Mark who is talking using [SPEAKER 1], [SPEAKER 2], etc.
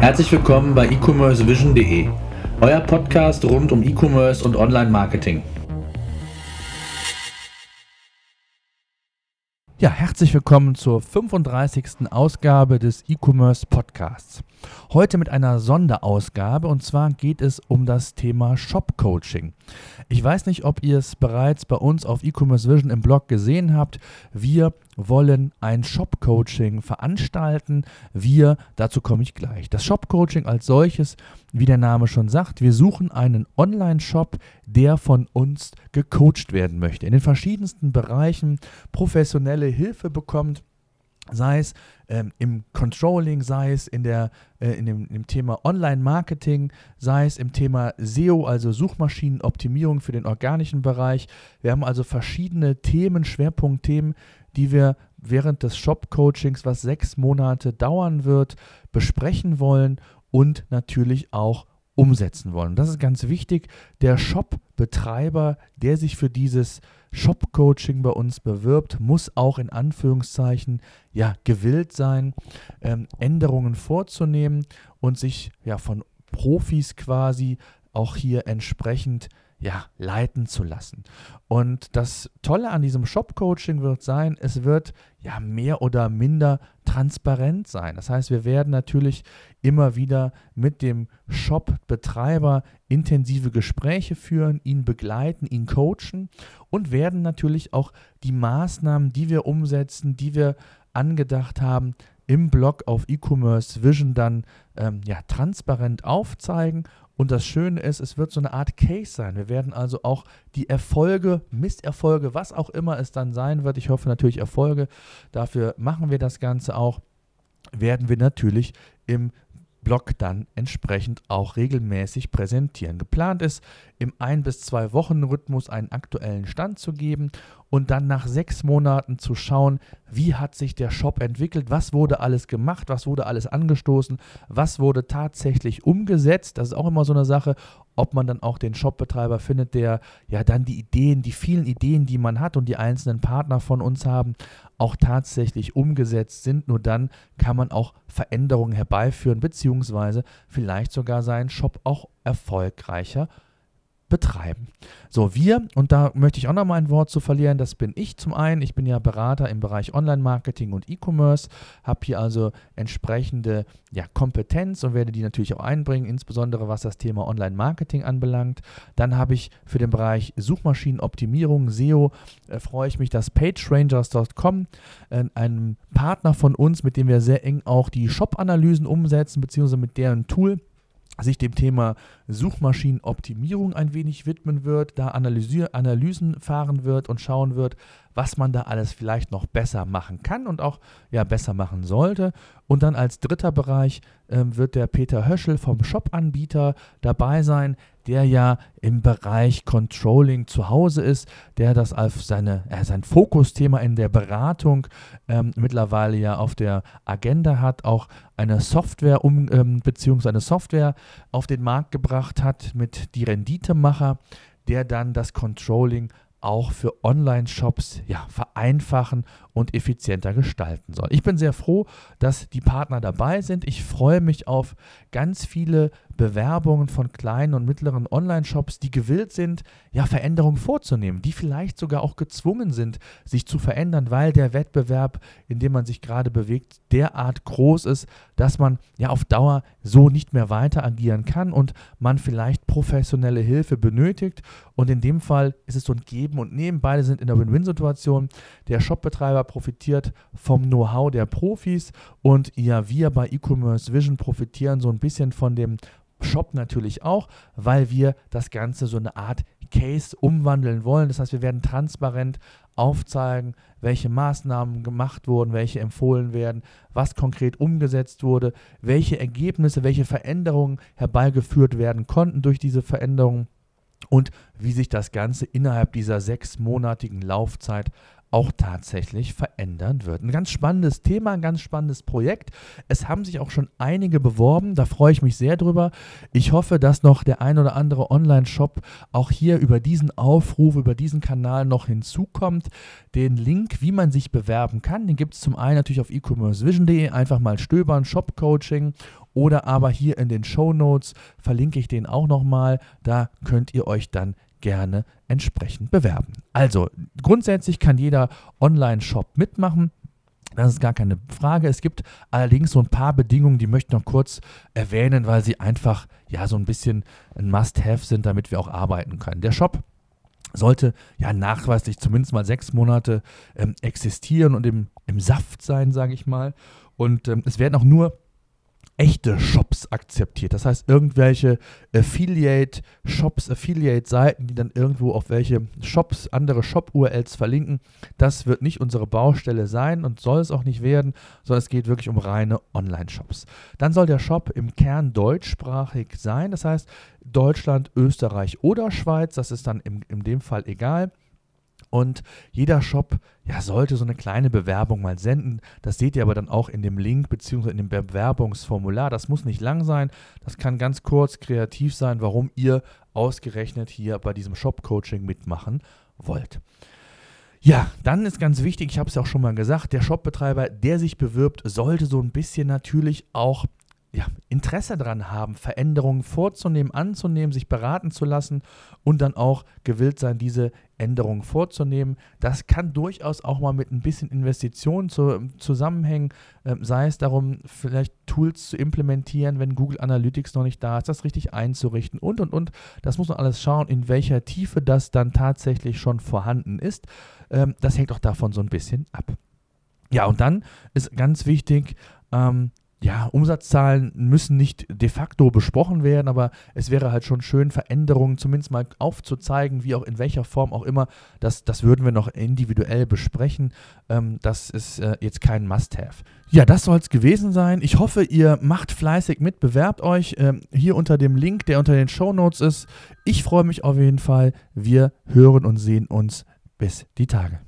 [SPEAKER 1] Herzlich willkommen bei e-commercevision.de, euer Podcast rund um E-Commerce und Online-Marketing.
[SPEAKER 2] Ja, herzlich willkommen zur 35. Ausgabe des E-Commerce Podcasts. Heute mit einer Sonderausgabe und zwar geht es um das Thema Shop Coaching. Ich weiß nicht, ob ihr es bereits bei uns auf E-Commerce Vision im Blog gesehen habt. Wir wollen ein Shop Coaching veranstalten. Wir, dazu komme ich gleich. Das Shop Coaching als solches, wie der Name schon sagt, wir suchen einen Online-Shop, der von uns gecoacht werden möchte. In den verschiedensten Bereichen professionelle Hilfe bekommt sei es ähm, im Controlling, sei es in, der, äh, in, dem, dem Thema Online-Marketing, sei es im Thema SEO, also Suchmaschinenoptimierung für den organischen Bereich. Wir haben also verschiedene Themen, Schwerpunktthemen, die wir während des Shop-Coachings, was sechs Monate dauern wird, besprechen wollen und natürlich auch umsetzen wollen. das ist ganz wichtig. Der Shop-Betreiber, der sich für dieses Shop-Coaching bei uns bewirbt, muss auch in Anführungszeichen ja gewillt sein, ähm, Änderungen vorzunehmen und sich ja von Profis quasi auch hier entsprechend ja, leiten zu lassen. Und das Tolle an diesem Shop-Coaching wird sein, es wird ja mehr oder minder transparent sein. Das heißt, wir werden natürlich immer wieder mit dem Shop-Betreiber intensive Gespräche führen, ihn begleiten, ihn coachen und werden natürlich auch die Maßnahmen, die wir umsetzen, die wir angedacht haben, im Blog auf E-Commerce Vision dann ähm, ja, transparent aufzeigen und das Schöne ist, es wird so eine Art Case sein. Wir werden also auch die Erfolge, Misserfolge, was auch immer es dann sein wird, ich hoffe natürlich Erfolge, dafür machen wir das Ganze auch, werden wir natürlich im Blog dann entsprechend auch regelmäßig präsentieren. Geplant ist, im ein bis zwei Wochen Rhythmus einen aktuellen Stand zu geben und dann nach sechs Monaten zu schauen, wie hat sich der Shop entwickelt, was wurde alles gemacht, was wurde alles angestoßen, was wurde tatsächlich umgesetzt. Das ist auch immer so eine Sache, ob man dann auch den Shopbetreiber findet, der ja dann die Ideen, die vielen Ideen, die man hat und die einzelnen Partner von uns haben, auch tatsächlich umgesetzt sind. Nur dann kann man auch Veränderungen herbeiführen, beziehungsweise vielleicht sogar seinen Shop auch erfolgreicher betreiben. So, wir, und da möchte ich auch noch mal ein Wort zu verlieren, das bin ich zum einen. Ich bin ja Berater im Bereich Online-Marketing und E-Commerce, habe hier also entsprechende ja, Kompetenz und werde die natürlich auch einbringen, insbesondere was das Thema Online-Marketing anbelangt. Dann habe ich für den Bereich Suchmaschinenoptimierung, SEO, äh, freue ich mich, dass PageRangers.com, äh, einem Partner von uns, mit dem wir sehr eng auch die Shop-Analysen umsetzen, beziehungsweise mit deren Tool, sich dem Thema Suchmaschinenoptimierung ein wenig widmen wird, da Analysen fahren wird und schauen wird, was man da alles vielleicht noch besser machen kann und auch ja besser machen sollte. Und dann als dritter Bereich äh, wird der Peter Höschel vom Shop-Anbieter dabei sein, der ja im Bereich Controlling zu Hause ist, der das als seine, äh, sein Fokusthema in der Beratung ähm, mittlerweile ja auf der Agenda hat, auch eine Software um, ähm, beziehungsweise eine Software auf den Markt gebracht hat mit die Renditemacher, der dann das Controlling auch für Online-Shops ja, vereinfachen und effizienter gestalten soll. Ich bin sehr froh, dass die Partner dabei sind. Ich freue mich auf ganz viele Bewerbungen von kleinen und mittleren Online-Shops, die gewillt sind, ja, Veränderungen vorzunehmen, die vielleicht sogar auch gezwungen sind, sich zu verändern, weil der Wettbewerb, in dem man sich gerade bewegt, derart groß ist, dass man ja auf Dauer so nicht mehr weiter agieren kann und man vielleicht professionelle Hilfe benötigt. Und in dem Fall ist es so ein Geben und Nehmen. Beide sind in der Win-Win-Situation. Der Shopbetreiber profitiert vom Know-how der Profis und ja, wir bei E-Commerce Vision profitieren so ein bisschen von dem Shop natürlich auch, weil wir das Ganze so eine Art Case umwandeln wollen. Das heißt, wir werden transparent aufzeigen, welche Maßnahmen gemacht wurden, welche empfohlen werden, was konkret umgesetzt wurde, welche Ergebnisse, welche Veränderungen herbeigeführt werden konnten durch diese Veränderungen und wie sich das Ganze innerhalb dieser sechsmonatigen Laufzeit auch tatsächlich verändern wird. Ein ganz spannendes Thema, ein ganz spannendes Projekt. Es haben sich auch schon einige beworben, da freue ich mich sehr drüber. Ich hoffe, dass noch der ein oder andere Online-Shop auch hier über diesen Aufruf, über diesen Kanal noch hinzukommt. Den Link, wie man sich bewerben kann, den gibt es zum einen natürlich auf e-commercevision.de, einfach mal stöbern, Shop-Coaching oder aber hier in den Show Notes verlinke ich den auch nochmal. Da könnt ihr euch dann gerne entsprechend bewerben. Also grundsätzlich kann jeder Online-Shop mitmachen. Das ist gar keine Frage. Es gibt allerdings so ein paar Bedingungen, die möchte ich noch kurz erwähnen, weil sie einfach ja so ein bisschen ein Must-Have sind, damit wir auch arbeiten können. Der Shop sollte ja nachweislich zumindest mal sechs Monate ähm, existieren und im, im Saft sein, sage ich mal. Und ähm, es werden auch nur echte Shops akzeptiert. Das heißt, irgendwelche Affiliate-Shops, Affiliate-Seiten, die dann irgendwo auf welche Shops, andere Shop-URLs verlinken, das wird nicht unsere Baustelle sein und soll es auch nicht werden, sondern es geht wirklich um reine Online-Shops. Dann soll der Shop im Kern deutschsprachig sein. Das heißt, Deutschland, Österreich oder Schweiz, das ist dann in, in dem Fall egal. Und jeder Shop ja, sollte so eine kleine Bewerbung mal senden. Das seht ihr aber dann auch in dem Link bzw. in dem Bewerbungsformular. Das muss nicht lang sein. Das kann ganz kurz kreativ sein, warum ihr ausgerechnet hier bei diesem Shop-Coaching mitmachen wollt. Ja, dann ist ganz wichtig, ich habe es ja auch schon mal gesagt, der Shopbetreiber, der sich bewirbt, sollte so ein bisschen natürlich auch ja, Interesse daran haben, Veränderungen vorzunehmen, anzunehmen, sich beraten zu lassen und dann auch gewillt sein, diese Änderungen vorzunehmen. Das kann durchaus auch mal mit ein bisschen Investitionen zu, zusammenhängen, äh, sei es darum, vielleicht Tools zu implementieren, wenn Google Analytics noch nicht da ist, das richtig einzurichten und und und. Das muss man alles schauen, in welcher Tiefe das dann tatsächlich schon vorhanden ist. Ähm, das hängt auch davon so ein bisschen ab. Ja, und dann ist ganz wichtig, ähm, ja, Umsatzzahlen müssen nicht de facto besprochen werden, aber es wäre halt schon schön, Veränderungen zumindest mal aufzuzeigen, wie auch in welcher Form auch immer. Das, das würden wir noch individuell besprechen. Ähm, das ist äh, jetzt kein Must-Have. Ja, das soll es gewesen sein. Ich hoffe, ihr macht fleißig mit, bewerbt euch ähm, hier unter dem Link, der unter den Show Notes ist. Ich freue mich auf jeden Fall. Wir hören und sehen uns bis die Tage.